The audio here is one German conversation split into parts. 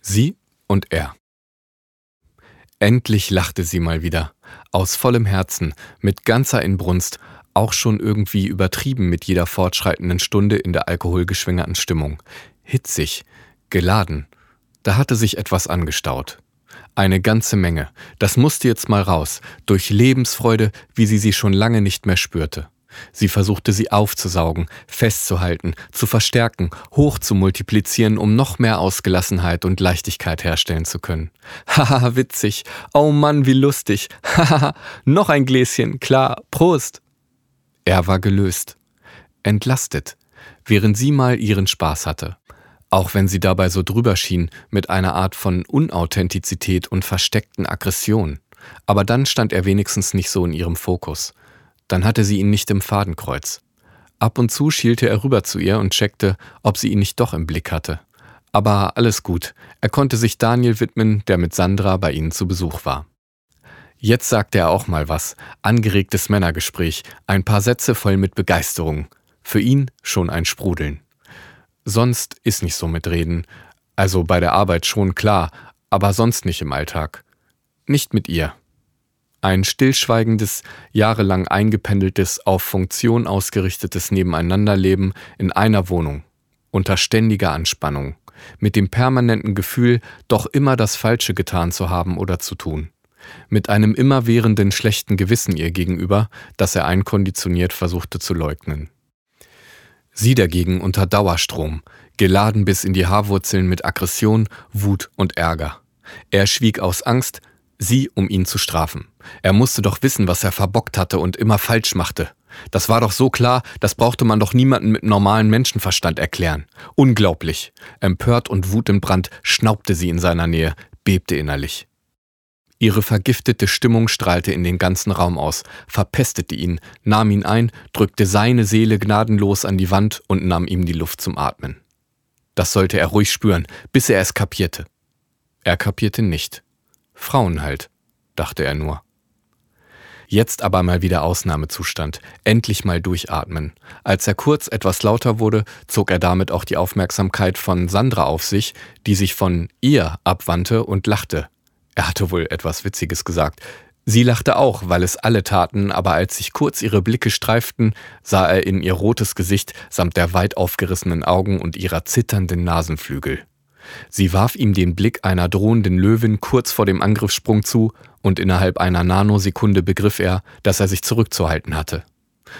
Sie und er. Endlich lachte sie mal wieder, aus vollem Herzen, mit ganzer Inbrunst, auch schon irgendwie übertrieben mit jeder fortschreitenden Stunde in der alkoholgeschwängerten Stimmung. Hitzig, geladen. Da hatte sich etwas angestaut. Eine ganze Menge. Das musste jetzt mal raus, durch Lebensfreude, wie sie sie schon lange nicht mehr spürte. Sie versuchte sie aufzusaugen, festzuhalten, zu verstärken, hoch zu multiplizieren, um noch mehr Ausgelassenheit und Leichtigkeit herstellen zu können. Haha, witzig. Oh Mann, wie lustig. Haha, noch ein Gläschen, klar. Prost. Er war gelöst, entlastet, während sie mal ihren Spaß hatte. Auch wenn sie dabei so drüber schien, mit einer Art von Unauthentizität und versteckten Aggression. Aber dann stand er wenigstens nicht so in ihrem Fokus. Dann hatte sie ihn nicht im Fadenkreuz. Ab und zu schielte er rüber zu ihr und checkte, ob sie ihn nicht doch im Blick hatte. Aber alles gut, er konnte sich Daniel widmen, der mit Sandra bei ihnen zu Besuch war. Jetzt sagte er auch mal was, angeregtes Männergespräch, ein paar Sätze voll mit Begeisterung. Für ihn schon ein Sprudeln. Sonst ist nicht so mit Reden, also bei der Arbeit schon klar, aber sonst nicht im Alltag. Nicht mit ihr. Ein stillschweigendes, jahrelang eingependeltes, auf Funktion ausgerichtetes Nebeneinanderleben in einer Wohnung, unter ständiger Anspannung, mit dem permanenten Gefühl, doch immer das Falsche getan zu haben oder zu tun, mit einem immerwährenden schlechten Gewissen ihr gegenüber, das er einkonditioniert versuchte zu leugnen. Sie dagegen unter Dauerstrom, geladen bis in die Haarwurzeln mit Aggression, Wut und Ärger. Er schwieg aus Angst, sie, um ihn zu strafen. Er musste doch wissen, was er verbockt hatte und immer falsch machte. Das war doch so klar, das brauchte man doch niemanden mit normalem Menschenverstand erklären. Unglaublich. Empört und wutentbrannt schnaubte sie in seiner Nähe, bebte innerlich. Ihre vergiftete Stimmung strahlte in den ganzen Raum aus, verpestete ihn, nahm ihn ein, drückte seine Seele gnadenlos an die Wand und nahm ihm die Luft zum Atmen. Das sollte er ruhig spüren, bis er es kapierte. Er kapierte nicht. Frauen halt, dachte er nur. Jetzt aber mal wieder Ausnahmezustand, endlich mal durchatmen. Als er kurz etwas lauter wurde, zog er damit auch die Aufmerksamkeit von Sandra auf sich, die sich von ihr abwandte und lachte. Er hatte wohl etwas Witziges gesagt. Sie lachte auch, weil es alle taten, aber als sich kurz ihre Blicke streiften, sah er in ihr rotes Gesicht samt der weit aufgerissenen Augen und ihrer zitternden Nasenflügel. Sie warf ihm den Blick einer drohenden Löwin kurz vor dem Angriffssprung zu, und innerhalb einer Nanosekunde begriff er, dass er sich zurückzuhalten hatte.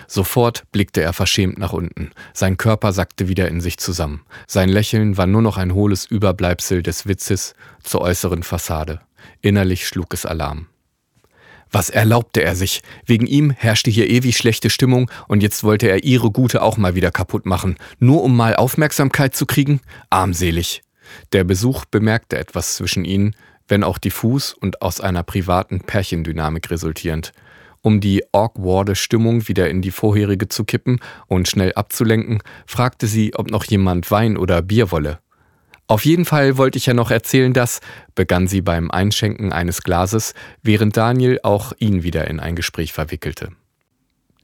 Sofort blickte er verschämt nach unten. Sein Körper sackte wieder in sich zusammen. Sein Lächeln war nur noch ein hohles Überbleibsel des Witzes zur äußeren Fassade. Innerlich schlug es Alarm. Was erlaubte er sich? Wegen ihm herrschte hier ewig schlechte Stimmung und jetzt wollte er ihre Gute auch mal wieder kaputt machen, nur um mal Aufmerksamkeit zu kriegen? Armselig. Der Besuch bemerkte etwas zwischen ihnen, wenn auch diffus und aus einer privaten Pärchendynamik resultierend. Um die awkwarde Stimmung wieder in die vorherige zu kippen und schnell abzulenken, fragte sie, ob noch jemand Wein oder Bier wolle. Auf jeden Fall wollte ich ja noch erzählen, dass, begann sie beim Einschenken eines Glases, während Daniel auch ihn wieder in ein Gespräch verwickelte.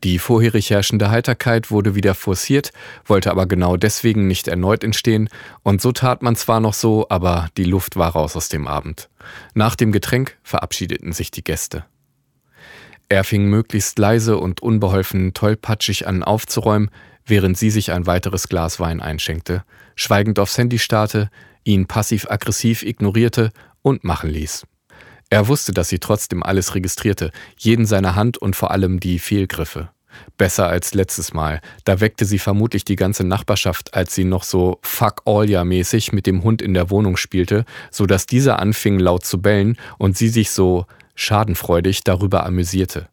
Die vorherig herrschende Heiterkeit wurde wieder forciert, wollte aber genau deswegen nicht erneut entstehen, und so tat man zwar noch so, aber die Luft war raus aus dem Abend. Nach dem Getränk verabschiedeten sich die Gäste. Er fing möglichst leise und unbeholfen tollpatschig an aufzuräumen, während sie sich ein weiteres Glas Wein einschenkte, schweigend aufs Handy starrte, ihn passiv-aggressiv ignorierte und machen ließ. Er wusste, dass sie trotzdem alles registrierte, jeden seiner Hand und vor allem die Fehlgriffe. Besser als letztes Mal. Da weckte sie vermutlich die ganze Nachbarschaft, als sie noch so Fuck all ja mäßig mit dem Hund in der Wohnung spielte, so dass dieser anfing laut zu bellen und sie sich so schadenfreudig darüber amüsierte.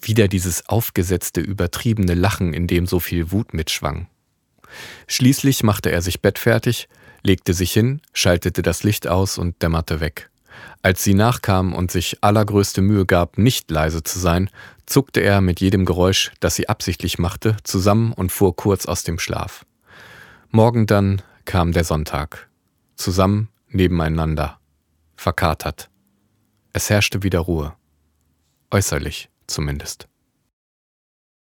Wieder dieses aufgesetzte, übertriebene Lachen, in dem so viel Wut mitschwang. Schließlich machte er sich bettfertig, legte sich hin, schaltete das Licht aus und dämmerte weg. Als sie nachkam und sich allergrößte Mühe gab, nicht leise zu sein, zuckte er mit jedem Geräusch, das sie absichtlich machte, zusammen und fuhr kurz aus dem Schlaf. Morgen dann kam der Sonntag. Zusammen, nebeneinander. Verkatert. Es herrschte wieder Ruhe. Äußerlich zumindest.